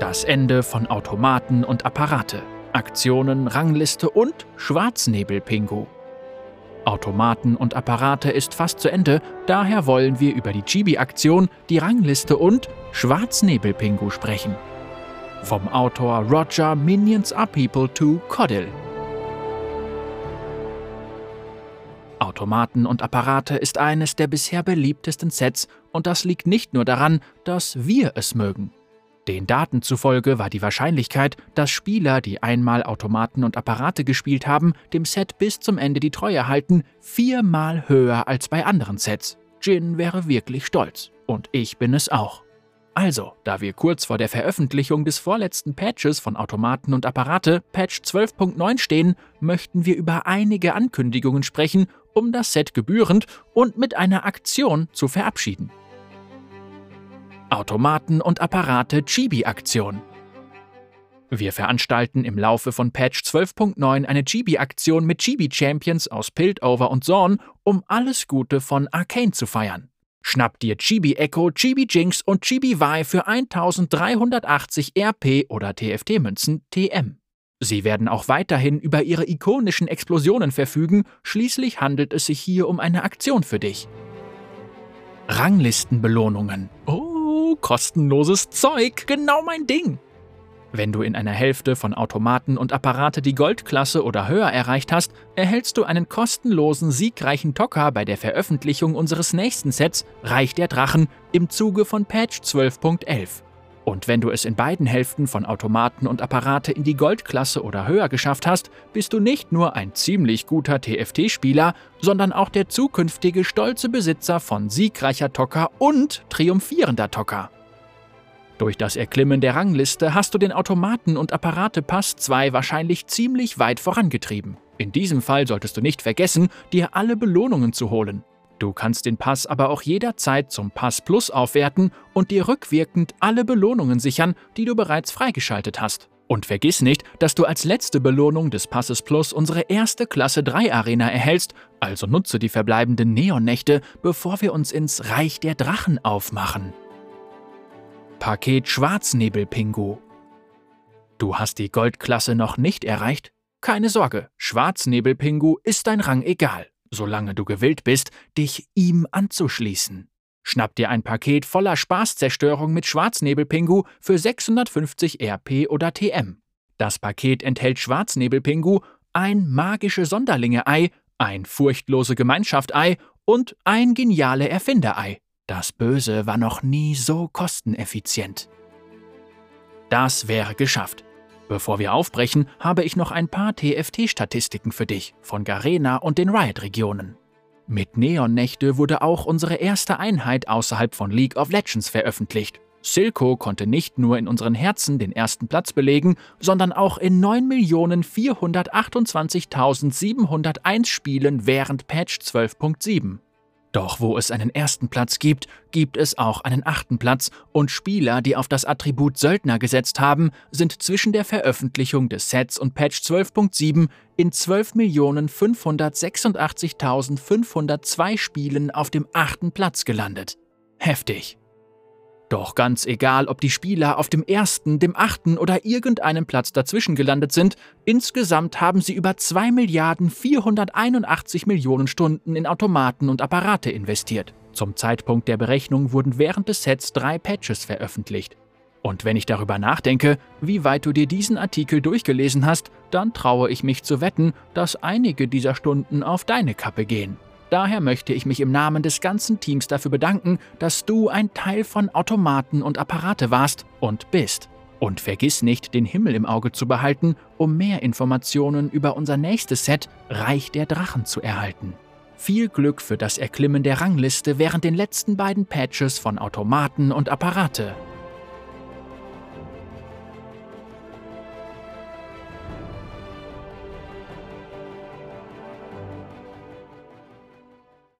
Das Ende von Automaten und Apparate, Aktionen, Rangliste und Schwarznebel-Pingu. Automaten und Apparate ist fast zu Ende, daher wollen wir über die Chibi-Aktion, die Rangliste und Schwarznebel-Pingu sprechen. Vom Autor Roger Minions Are People to Codill. Automaten und Apparate ist eines der bisher beliebtesten Sets und das liegt nicht nur daran, dass wir es mögen. Den Daten zufolge war die Wahrscheinlichkeit, dass Spieler, die einmal Automaten und Apparate gespielt haben, dem Set bis zum Ende die Treue halten, viermal höher als bei anderen Sets. Jin wäre wirklich stolz. Und ich bin es auch. Also, da wir kurz vor der Veröffentlichung des vorletzten Patches von Automaten und Apparate, Patch 12.9 stehen, möchten wir über einige Ankündigungen sprechen, um das Set gebührend und mit einer Aktion zu verabschieden. Automaten und Apparate Chibi-Aktion. Wir veranstalten im Laufe von Patch 12.9 eine Chibi-Aktion mit Chibi-Champions aus Piltover und Zorn, um alles Gute von Arcane zu feiern. Schnapp dir Chibi Echo, Chibi Jinx und Chibi Vi für 1380 RP oder TFT-Münzen TM. Sie werden auch weiterhin über ihre ikonischen Explosionen verfügen, schließlich handelt es sich hier um eine Aktion für dich. Ranglistenbelohnungen. Oh, kostenloses Zeug, genau mein Ding. Wenn du in einer Hälfte von Automaten und Apparate die Goldklasse oder höher erreicht hast, erhältst du einen kostenlosen siegreichen Tocker bei der Veröffentlichung unseres nächsten Sets Reich der Drachen im Zuge von Patch 12.11. Und wenn du es in beiden Hälften von Automaten und Apparate in die Goldklasse oder höher geschafft hast, bist du nicht nur ein ziemlich guter TFT-Spieler, sondern auch der zukünftige stolze Besitzer von siegreicher Tocker und triumphierender Tocker. Durch das Erklimmen der Rangliste hast du den Automaten- und Apparate-Pass 2 wahrscheinlich ziemlich weit vorangetrieben. In diesem Fall solltest du nicht vergessen, dir alle Belohnungen zu holen. Du kannst den Pass aber auch jederzeit zum Pass Plus aufwerten und dir rückwirkend alle Belohnungen sichern, die du bereits freigeschaltet hast. Und vergiss nicht, dass du als letzte Belohnung des Passes Plus unsere erste Klasse 3 Arena erhältst, also nutze die verbleibenden Neonnächte, bevor wir uns ins Reich der Drachen aufmachen. Paket Schwarznebel-Pingu. Du hast die Goldklasse noch nicht erreicht? Keine Sorge, Schwarznebel-Pingu ist dein Rang egal, solange du gewillt bist, dich ihm anzuschließen. Schnapp dir ein Paket voller Spaßzerstörung mit Schwarznebel-Pingu für 650 RP oder TM. Das Paket enthält Schwarznebel-Pingu, ein magische Sonderlinge-Ei, ein furchtlose Gemeinschaft-Ei und ein geniale Erfinder-Ei. Das Böse war noch nie so kosteneffizient. Das wäre geschafft. Bevor wir aufbrechen, habe ich noch ein paar TFT-Statistiken für dich von Garena und den Riot-Regionen. Mit Neon-Nächte wurde auch unsere erste Einheit außerhalb von League of Legends veröffentlicht. Silco konnte nicht nur in unseren Herzen den ersten Platz belegen, sondern auch in 9.428.701 Spielen während Patch 12.7. Doch wo es einen ersten Platz gibt, gibt es auch einen achten Platz und Spieler, die auf das Attribut Söldner gesetzt haben, sind zwischen der Veröffentlichung des Sets und Patch 12.7 in 12.586.502 Spielen auf dem achten Platz gelandet. Heftig. Doch ganz egal, ob die Spieler auf dem ersten, dem achten oder irgendeinem Platz dazwischen gelandet sind, insgesamt haben sie über 2 Milliarden 481 Millionen Stunden in Automaten und Apparate investiert. Zum Zeitpunkt der Berechnung wurden während des Sets drei Patches veröffentlicht. Und wenn ich darüber nachdenke, wie weit du dir diesen Artikel durchgelesen hast, dann traue ich mich zu wetten, dass einige dieser Stunden auf deine Kappe gehen. Daher möchte ich mich im Namen des ganzen Teams dafür bedanken, dass du ein Teil von Automaten und Apparate warst und bist. Und vergiss nicht, den Himmel im Auge zu behalten, um mehr Informationen über unser nächstes Set Reich der Drachen zu erhalten. Viel Glück für das Erklimmen der Rangliste während den letzten beiden Patches von Automaten und Apparate.